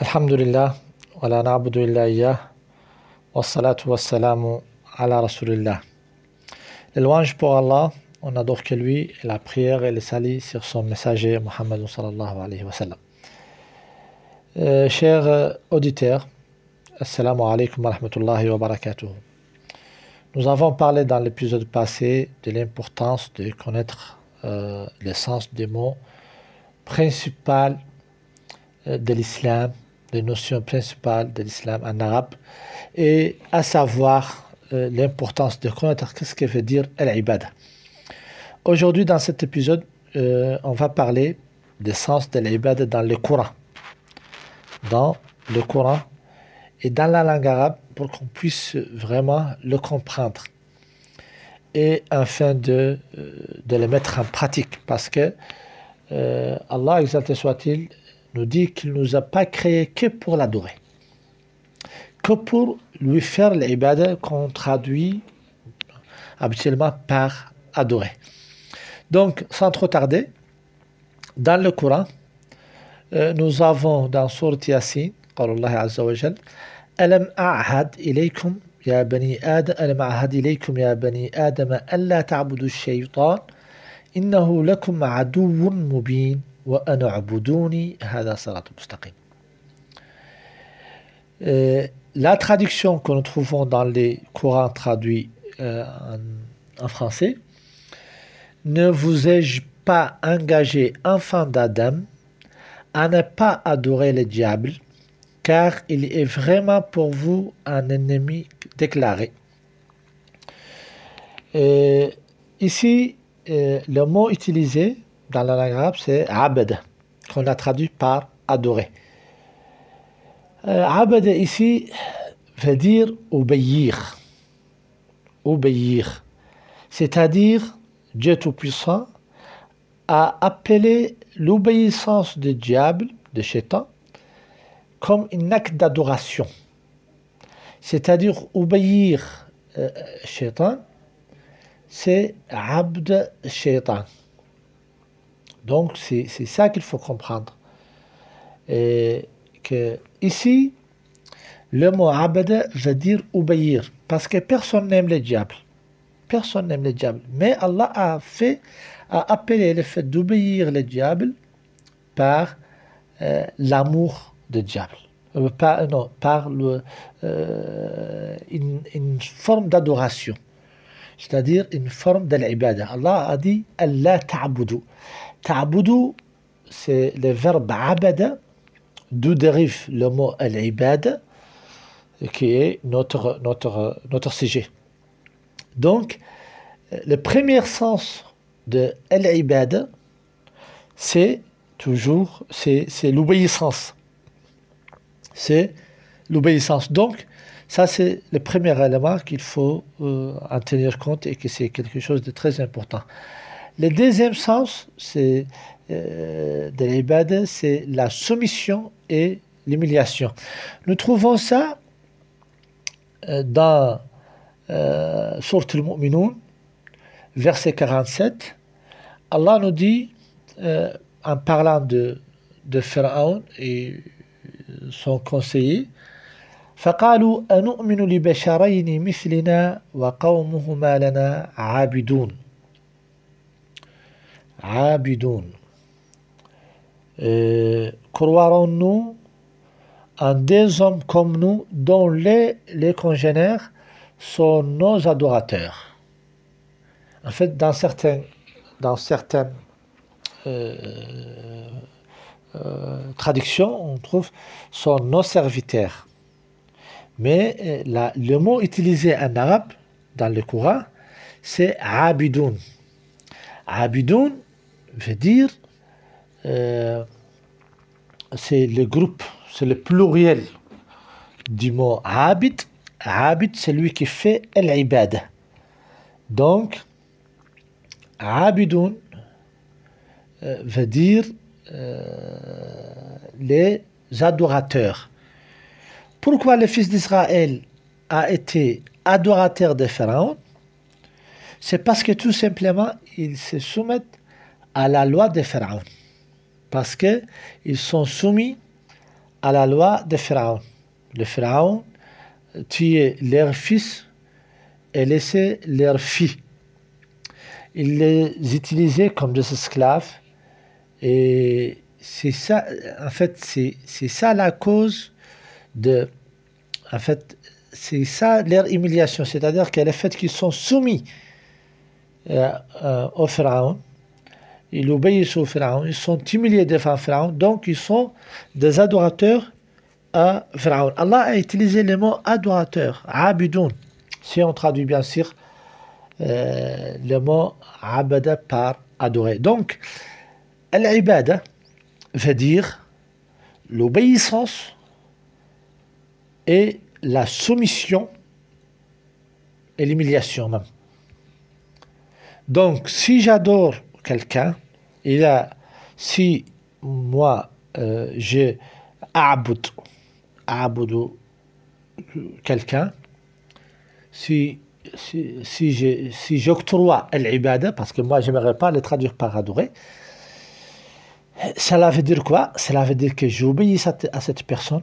Alhamdulillah, wa la na'budu illa iyyah, wa salatu wa salamu ala rasulillah. Les louanges pour Allah, on adore que lui, et la prière et le salut sur son messager Muhammad sallallahu alayhi wa sallam. Euh, chers euh, auditeurs, assalamu alaikum wa rahmatullahi wa barakatuh. Nous avons parlé dans l'épisode passé de l'importance de connaître euh, sens des mots principaux euh, de l'islam, les notions principales de l'islam en arabe, et à savoir euh, l'importance de connaître qu'est-ce que veut dire al-ibad. Aujourd'hui, dans cet épisode, euh, on va parler des sens de l'ibad dans le Coran. Dans le Coran et dans la langue arabe pour qu'on puisse vraiment le comprendre et afin de, euh, de le mettre en pratique parce que Allah, exalté soit-il, nous dit qu'il ne nous a pas créé que pour l'adorer, que pour lui faire l'ibada qu'on traduit habituellement par adorer. Donc, sans trop tarder, dans le Coran, euh, nous avons dans Surat Yasin, قال الله عز وجل ألم أعهد إليكم يا بني آدم ألم أعهد إليكم يا بني آدم ألا تعبدوا الشيطان إنه لكم عدو مبين وأن اعبدوني هذا صراط مستقيم Euh, la traduction que nous trouvons dans les Corans traduits euh, en, en français Ne vous ai-je pas engagé, enfant d'Adam, à ne pas adorer le diable, car il est vraiment pour vous un ennemi déclaré. Et ici, euh, le mot utilisé dans la langue arabe, c'est abad, qu'on a traduit par adorer. Euh, abad ici veut dire obéir. Obéir. C'est-à-dire, Dieu Tout-Puissant a appelé l'obéissance du diable, de Shaitan, comme un acte d'adoration. C'est-à-dire obéir euh, c'est Abd Shaitan. Donc c'est ça qu'il faut comprendre. Que ici, le mot Abd veut dire obéir, parce que personne n'aime le diable. Personne n'aime le diable. Mais Allah a fait, a appelé le fait d'obéir le diable par euh, l'amour du diable. Euh, par, non, par euh, une, une forme d'adoration. C'est-à-dire une forme de l'ibada. Allah a dit Allah ta'budu. Ta'budu, c'est le verbe abada, d'où dérive le mot al-ibada, qui est notre, notre, sujet. Donc, le premier sens de al-ibada, c'est toujours, c'est c'est l'obéissance. C'est l'obéissance. Donc, ça, c'est le premier élément qu'il faut euh, en tenir compte et que c'est quelque chose de très important. Le deuxième sens c'est, euh, de l'ibada, c'est la soumission et l'humiliation. Nous trouvons ça euh, dans euh, Surat al-Mu'minun, verset 47. Allah nous dit, euh, en parlant de, de Pharaon et son conseiller, فقالوا أنؤمن لبشرين مثلنا وقومهما لنا عابدون abidun. Croirons-nous en des hommes comme nous dont les, congénères sont nos adorateurs? En fait, dans certaines euh, euh, traductions, on trouve sont nos serviteurs. Mais euh, le mot utilisé en arabe dans le Coran, c'est abidoun. Abidoun, veut dire, euh, c'est le groupe, c'est le pluriel du mot abid. Abid, c'est lui qui fait l'ibad. Donc, abidoun euh, veut dire euh, les adorateurs. Pourquoi le fils d'Israël a été adorateur de Pharaon? C'est parce que tout simplement, ils se soumettent à la loi de Pharaon. Parce qu'ils sont soumis à la loi de Pharaon. Le Pharaon tuait leurs fils et laissait leurs filles. Il les utilisait comme des esclaves. Et c'est ça, en fait, c'est ça la cause de. En fait, c'est ça leur humiliation. C'est-à-dire que le fait qu'ils sont soumis euh, euh, au Pharaon, ils obéissent au Pharaon, ils sont humiliés devant Pharaon, donc ils sont des adorateurs à Pharaon. Allah a utilisé le mot adorateur, abidun. Si on traduit bien sûr euh, le mot abada par adorer. Donc, l'ibada veut dire l'obéissance et la soumission et l'humiliation même. Donc, si j'adore quelqu'un, il a, si moi, euh, aboud, quelqu'un, si, si, si, si j'octroie l'ibada, parce que moi, je n'aimerais pas le traduire par adorer, cela veut dire quoi? Cela veut dire que j'obéis à cette personne,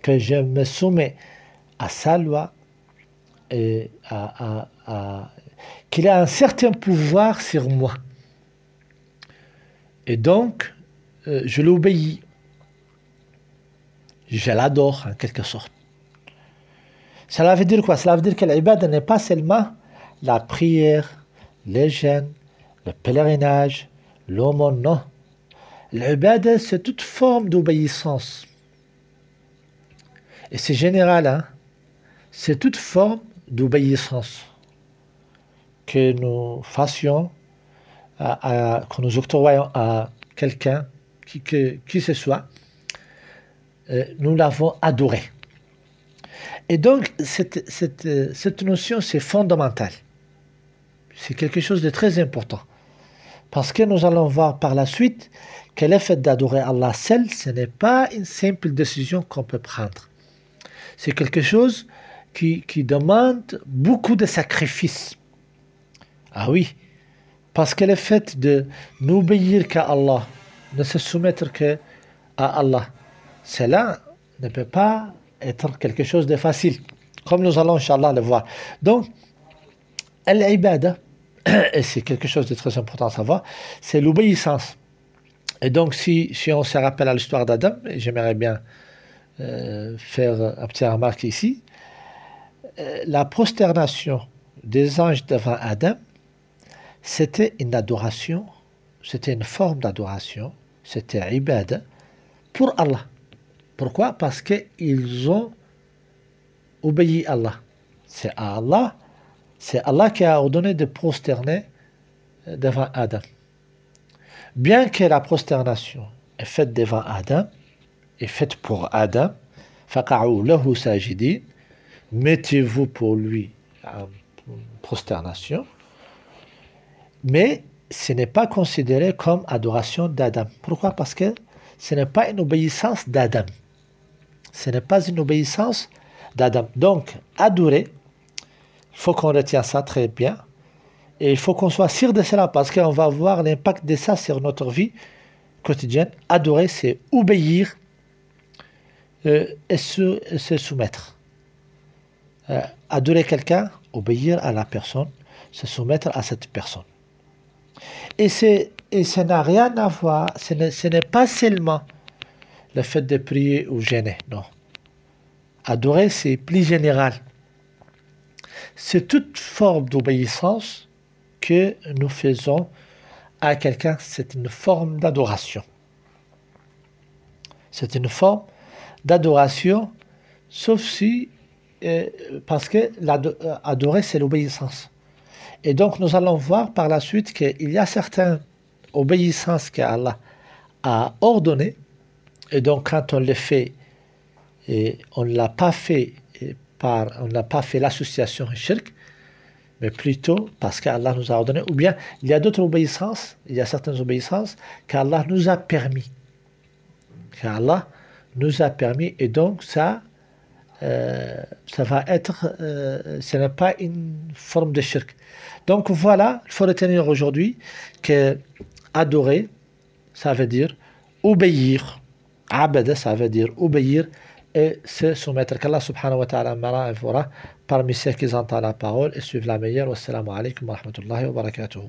que je me soumets à sa loi, et à, qu'il a un certain pouvoir sur moi. Et donc, euh, je l'obéis. Je l'adore en quelque sorte. Cela veut dire quoi? Cela veut dire que l'ibad n'est pas seulement la prière, les jeûnes, le pèlerinage, l'aumône, non. L'ibad, c'est toute forme d'obéissance. Et c'est général, hein? c'est toute forme d'obéissance que nous fassions que nous octroyons à quelqu'un, qui que qui ce soit, euh, nous l'avons adoré. Et donc, cette, cette, cette notion, c'est fondamental. C'est quelque chose de très important. Parce que nous allons voir par la suite que le fait d'adorer Allah seul, ce n'est pas une simple décision qu'on peut prendre. C'est quelque chose qui, qui demande beaucoup de sacrifices. Ah oui, parce que le fait de n'obéir qu'à Allah, ne se soumettre qu'à Allah, cela ne peut pas être quelque chose de facile, comme nous allons, Inch'Allah, le voir. Donc, l'ibada, et c'est quelque chose de très important à savoir, c'est l'obéissance. Et donc, si, si on se rappelle à l'histoire d'Adam, et j'aimerais bien euh, faire un petit remarque ici, euh, la prosternation des anges devant Adam, c'était une adoration, c'était une forme d'adoration, c'était ibad pour Allah. Pourquoi? Parce qu'ils ont obéi à Allah. C'est Allah, c'est Allah qui a ordonné de prosterner devant Adam. Bien que la prosternation est faite devant Adam, est faite pour Adam, mettez-vous pour lui en prosternation, mais ce n'est pas considéré comme adoration d'Adam. Pourquoi? Parce que ce n'est pas une obéissance d'Adam. Ce n'est pas une obéissance d'Adam. Donc, adorer, il faut qu'on retienne ça très bien. Et il faut qu'on soit sûr de cela parce qu'on va voir l'impact de ça sur notre vie quotidienne. Adorer, c'est obéir euh, et, se, soumettre. Euh, adorer quelqu'un, obéir à la personne, se soumettre à cette personne. Et, et ça n'a rien à voir, ce n'est pas seulement le fait de prier ou gêner, non. Adorer, c'est plus général. C'est toute forme d'obéissance que nous faisons à quelqu'un, c'est une forme d'adoration. C'est une forme d'adoration, sauf si, euh, parce que l'adorer, c'est l'obéissance. Et donc, nous allons voir par la suite qu'il y a certaines obéissances qu'Allah a ordonnées. Et donc, quand on les fait, et on ne l'a pas fait par, on n'a pas fait l'association shirk, mais plutôt parce qu'Allah nous a ordonné. Ou bien, il y a d'autres obéissances, il y a certaines obéissances qu'Allah nous a permis. Qu'Allah nous a permis, et donc ça, euh, ça va être, euh, ce n'est pas une forme de shirk. Donc voilà, il faut retenir aujourd'hui que adorer, ça veut dire obéir Abada, ça veut dire obéir et se soumettre. Qu'Allah subhanahu wa ta'ala mara fera parmi ceux qui entendent la parole et suivent la meilleure. Wassalamu alaikum wa rahmatullahi wa barakatuhu.